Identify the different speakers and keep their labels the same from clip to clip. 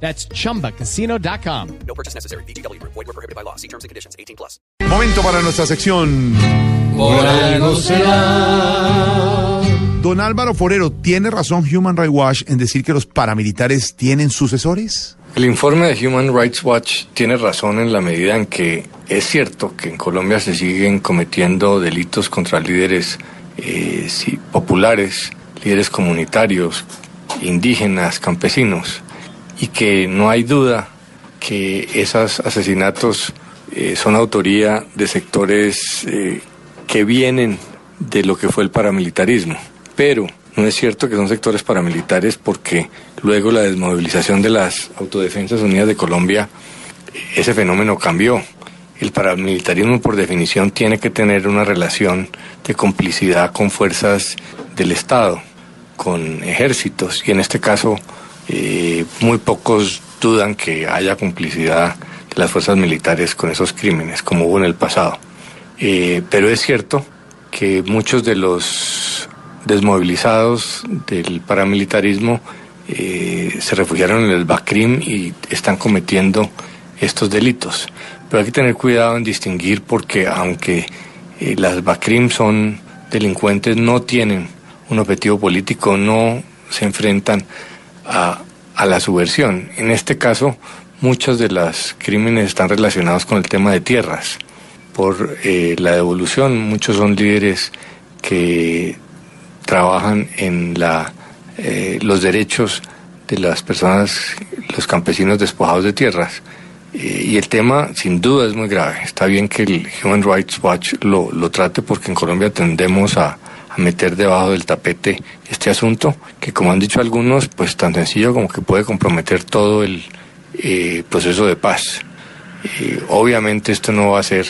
Speaker 1: That's chumbacasino.com.
Speaker 2: No purchase necessary. BGW. Void were prohibited by law. See terms and conditions. 18 plus.
Speaker 3: Momento para nuestra sección.
Speaker 4: Por algo será.
Speaker 3: Don Álvaro Forero, ¿tiene razón Human Rights Watch en decir que los paramilitares tienen sucesores?
Speaker 5: El informe de Human Rights Watch tiene razón en la medida en que es cierto que en Colombia se siguen cometiendo delitos contra líderes eh, sí, populares, líderes comunitarios, indígenas, campesinos, y que no hay duda que esos asesinatos eh, son autoría de sectores eh, que vienen de lo que fue el paramilitarismo. Pero no es cierto que son sectores paramilitares porque luego la desmovilización de las Autodefensas Unidas de Colombia, ese fenómeno cambió. El paramilitarismo por definición tiene que tener una relación de complicidad con fuerzas del Estado, con ejércitos, y en este caso eh, muy pocos dudan que haya complicidad de las fuerzas militares con esos crímenes, como hubo en el pasado. Eh, pero es cierto que muchos de los desmovilizados del paramilitarismo eh, se refugiaron en el BACRIM y están cometiendo estos delitos. Pero hay que tener cuidado en distinguir porque aunque eh, las BACRIM son delincuentes, no tienen un objetivo político, no se enfrentan a, a la subversión. En este caso, muchos de los crímenes están relacionados con el tema de tierras. Por eh, la devolución, muchos son líderes que trabajan en la, eh, los derechos de las personas, los campesinos despojados de tierras. Eh, y el tema, sin duda, es muy grave. Está bien que el Human Rights Watch lo, lo trate porque en Colombia tendemos a, meter debajo del tapete este asunto, que como han dicho algunos, pues tan sencillo como que puede comprometer todo el eh, proceso de paz. Eh, obviamente esto no va a ser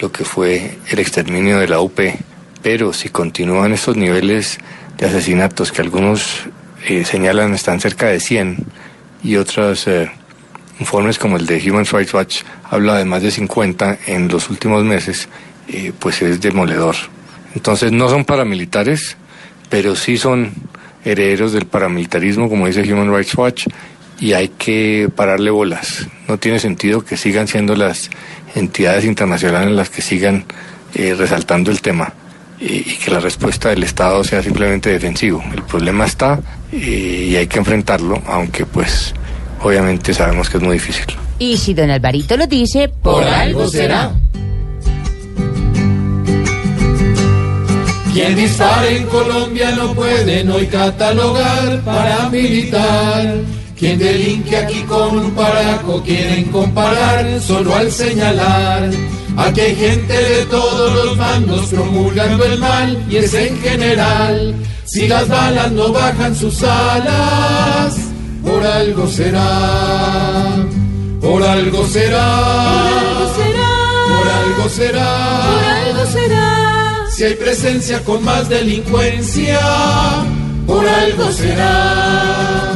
Speaker 5: lo que fue el exterminio de la UP, pero si continúan estos niveles de asesinatos que algunos eh, señalan están cerca de 100 y otros eh, informes como el de Human Rights Watch habla de más de 50 en los últimos meses, eh, pues es demoledor. Entonces no son paramilitares, pero sí son herederos del paramilitarismo, como dice Human Rights Watch, y hay que pararle bolas. No tiene sentido que sigan siendo las entidades internacionales las que sigan eh, resaltando el tema y que la respuesta del Estado sea simplemente defensivo. El problema está eh, y hay que enfrentarlo, aunque pues obviamente sabemos que es muy difícil.
Speaker 6: Y si don Alvarito lo dice,
Speaker 4: Por algo será. Quien dispara en Colombia no puede hoy catalogar para militar. Quien delinque aquí con un paraco quieren comparar solo al señalar. Aquí hay gente de todos los bandos promulgando el mal y es en general. Si las balas no bajan sus alas, por algo será. Por algo será. Por algo será. Si hay presencia con más delincuencia, por algo será.